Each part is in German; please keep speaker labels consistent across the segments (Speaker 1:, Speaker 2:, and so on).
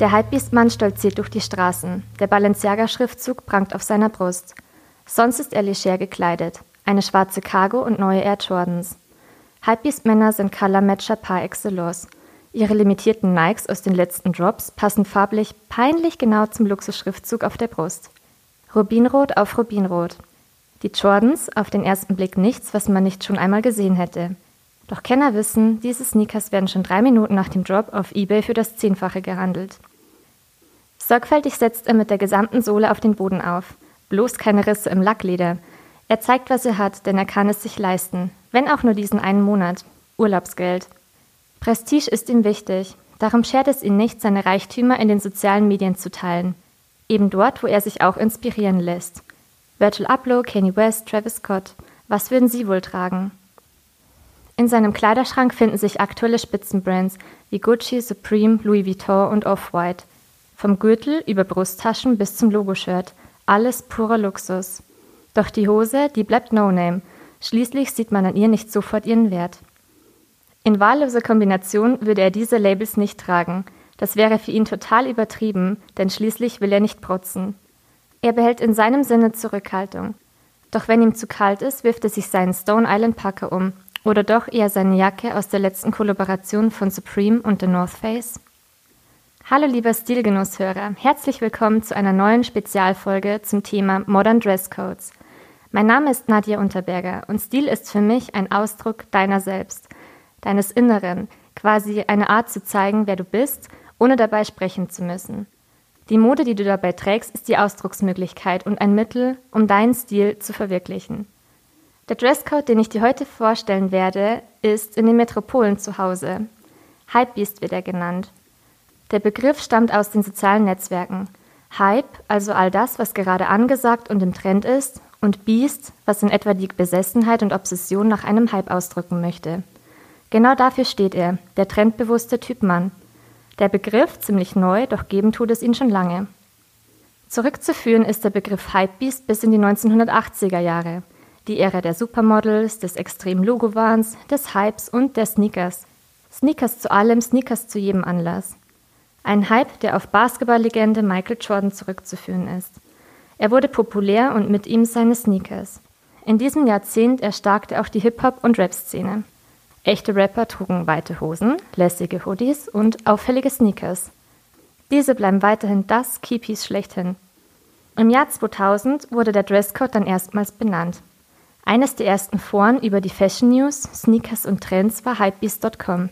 Speaker 1: Der Hypebeast-Mann stolziert durch die Straßen. Der Balenciaga-Schriftzug prangt auf seiner Brust. Sonst ist er leger gekleidet. Eine schwarze Cargo und neue Air Jordans. Hypebeast-Männer sind Color-Matcher par excellence. Ihre limitierten Nikes aus den letzten Drops passen farblich peinlich genau zum Luxusschriftzug auf der Brust. Rubinrot auf Rubinrot. Die Jordans, auf den ersten Blick nichts, was man nicht schon einmal gesehen hätte. Doch Kenner wissen, diese Sneakers werden schon drei Minuten nach dem Drop auf eBay für das Zehnfache gehandelt. Sorgfältig setzt er mit der gesamten Sohle auf den Boden auf. Bloß keine Risse im Lackleder. Er zeigt, was er hat, denn er kann es sich leisten. Wenn auch nur diesen einen Monat. Urlaubsgeld. Prestige ist ihm wichtig. Darum schert es ihn nicht, seine Reichtümer in den sozialen Medien zu teilen. Eben dort, wo er sich auch inspirieren lässt. Virgil Abloh, Kanye West, Travis Scott. Was würden sie wohl tragen? In seinem Kleiderschrank finden sich aktuelle Spitzenbrands wie Gucci, Supreme, Louis Vuitton und Off-White. Vom Gürtel über Brusttaschen bis zum Logoshirt. Alles purer Luxus. Doch die Hose, die bleibt No-Name. Schließlich sieht man an ihr nicht sofort ihren Wert. In wahlloser Kombination würde er diese Labels nicht tragen. Das wäre für ihn total übertrieben, denn schließlich will er nicht protzen. Er behält in seinem Sinne Zurückhaltung. Doch wenn ihm zu kalt ist, wirft er sich seinen Stone Island Packer um. Oder doch eher seine Jacke aus der letzten Kollaboration von Supreme und The North Face? Hallo lieber Stilgenusshörer, herzlich willkommen zu einer neuen Spezialfolge zum Thema Modern Dresscodes. Mein Name ist Nadja Unterberger und Stil ist für mich ein Ausdruck deiner selbst, deines Inneren, quasi eine Art zu zeigen, wer du bist, ohne dabei sprechen zu müssen. Die Mode, die du dabei trägst, ist die Ausdrucksmöglichkeit und ein Mittel, um deinen Stil zu verwirklichen. Der Dresscode, den ich dir heute vorstellen werde, ist in den Metropolen zu Hause. Hypebeast wird er genannt. Der Begriff stammt aus den sozialen Netzwerken. Hype, also all das, was gerade angesagt und im Trend ist, und Beast, was in etwa die Besessenheit und Obsession nach einem Hype ausdrücken möchte. Genau dafür steht er, der trendbewusste Typ Mann. Der Begriff, ziemlich neu, doch geben tut es ihn schon lange. Zurückzuführen ist der Begriff Hypebeast bis in die 1980er Jahre, die Ära der Supermodels, des extremen Logowahns, des Hypes und der Sneakers. Sneakers zu allem, Sneakers zu jedem Anlass. Ein Hype, der auf Basketballlegende Michael Jordan zurückzuführen ist. Er wurde populär und mit ihm seine Sneakers. In diesem Jahrzehnt erstarkte auch die Hip-Hop- und Rap-Szene. Echte Rapper trugen weite Hosen, lässige Hoodies und auffällige Sneakers. Diese bleiben weiterhin das Keypiece schlechthin. Im Jahr 2000 wurde der Dresscode dann erstmals benannt. Eines der ersten Foren über die Fashion News, Sneakers und Trends war Hypebeast.com.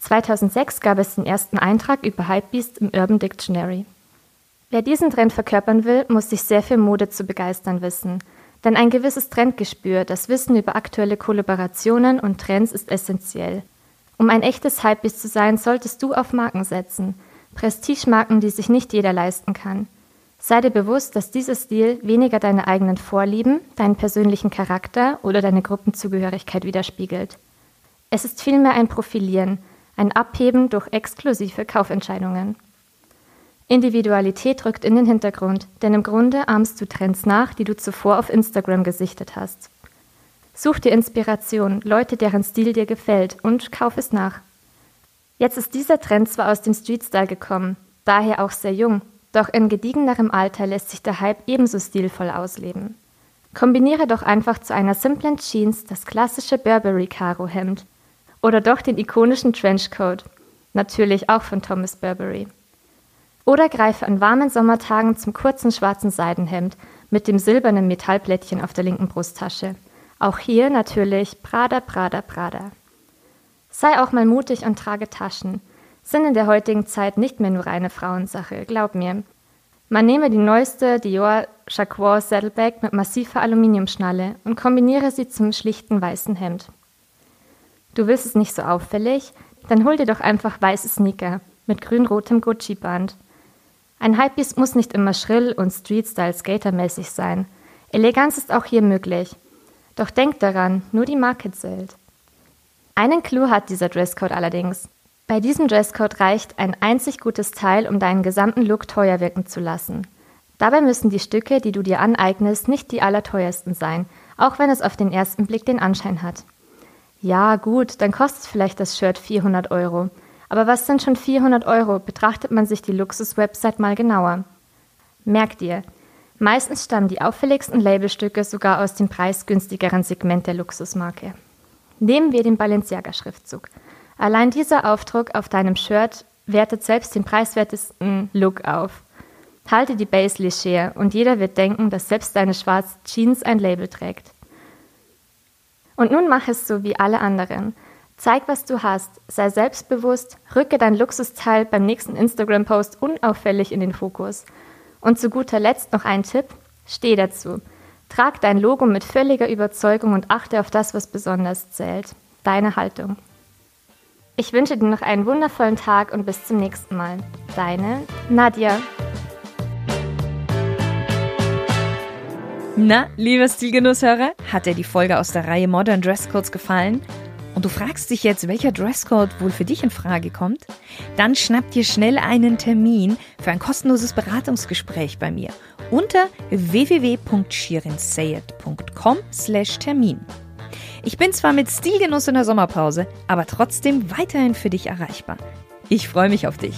Speaker 1: 2006 gab es den ersten Eintrag über Hypebeast im Urban Dictionary. Wer diesen Trend verkörpern will, muss sich sehr für Mode zu begeistern wissen. Denn ein gewisses Trendgespür, das Wissen über aktuelle Kollaborationen und Trends ist essentiell. Um ein echtes Hypebeast zu sein, solltest du auf Marken setzen. Prestigemarken, die sich nicht jeder leisten kann. Sei dir bewusst, dass dieser Stil weniger deine eigenen Vorlieben, deinen persönlichen Charakter oder deine Gruppenzugehörigkeit widerspiegelt. Es ist vielmehr ein Profilieren, ein Abheben durch exklusive Kaufentscheidungen. Individualität rückt in den Hintergrund, denn im Grunde ahmst du Trends nach, die du zuvor auf Instagram gesichtet hast. Such dir Inspiration, Leute, deren Stil dir gefällt und kauf es nach. Jetzt ist dieser Trend zwar aus dem Streetstyle gekommen, daher auch sehr jung, doch in gediegenerem Alter lässt sich der Hype ebenso stilvoll ausleben. Kombiniere doch einfach zu einer simplen Jeans das klassische Burberry Karo Hemd oder doch den ikonischen Trenchcoat, natürlich auch von Thomas Burberry. Oder greife an warmen Sommertagen zum kurzen schwarzen Seidenhemd mit dem silbernen Metallplättchen auf der linken Brusttasche. Auch hier natürlich Prada, Prada, Prada. Sei auch mal mutig und trage Taschen. Sind in der heutigen Zeit nicht mehr nur reine Frauensache, glaub mir. Man nehme die neueste Dior Jacquard Saddleback mit massiver Aluminiumschnalle und kombiniere sie zum schlichten weißen Hemd. Du willst es nicht so auffällig? Dann hol dir doch einfach weiße Sneaker mit grün-rotem Gucci-Band. Ein Hypebeast muss nicht immer schrill und Street-Style-Skater-mäßig sein. Eleganz ist auch hier möglich. Doch denk daran, nur die Marke zählt. Einen Clou hat dieser Dresscode allerdings. Bei diesem Dresscode reicht ein einzig gutes Teil, um deinen gesamten Look teuer wirken zu lassen. Dabei müssen die Stücke, die du dir aneignest, nicht die allerteuersten sein, auch wenn es auf den ersten Blick den Anschein hat. Ja, gut, dann kostet vielleicht das Shirt 400 Euro. Aber was sind schon 400 Euro, betrachtet man sich die Luxus-Website mal genauer. Merk dir, meistens stammen die auffälligsten Labelstücke sogar aus dem preisgünstigeren Segment der Luxusmarke. Nehmen wir den Balenciaga-Schriftzug. Allein dieser Aufdruck auf deinem Shirt wertet selbst den preiswertesten Look auf. Halte die Base leger und jeder wird denken, dass selbst deine schwarze Jeans ein Label trägt. Und nun mach es so wie alle anderen. Zeig, was du hast, sei selbstbewusst, rücke dein Luxusteil beim nächsten Instagram-Post unauffällig in den Fokus. Und zu guter Letzt noch ein Tipp: Steh dazu. Trag dein Logo mit völliger Überzeugung und achte auf das, was besonders zählt. Deine Haltung. Ich wünsche dir noch einen wundervollen Tag und bis zum nächsten Mal. Deine Nadja.
Speaker 2: Na, lieber Stilgenusshörer, hat dir die Folge aus der Reihe Modern Dresscodes gefallen? Und du fragst dich jetzt, welcher Dresscode wohl für dich in Frage kommt? Dann schnapp dir schnell einen Termin für ein kostenloses Beratungsgespräch bei mir unter www.shirinsayed.com/termin. Ich bin zwar mit Stilgenuss in der Sommerpause, aber trotzdem weiterhin für dich erreichbar. Ich freue mich auf dich.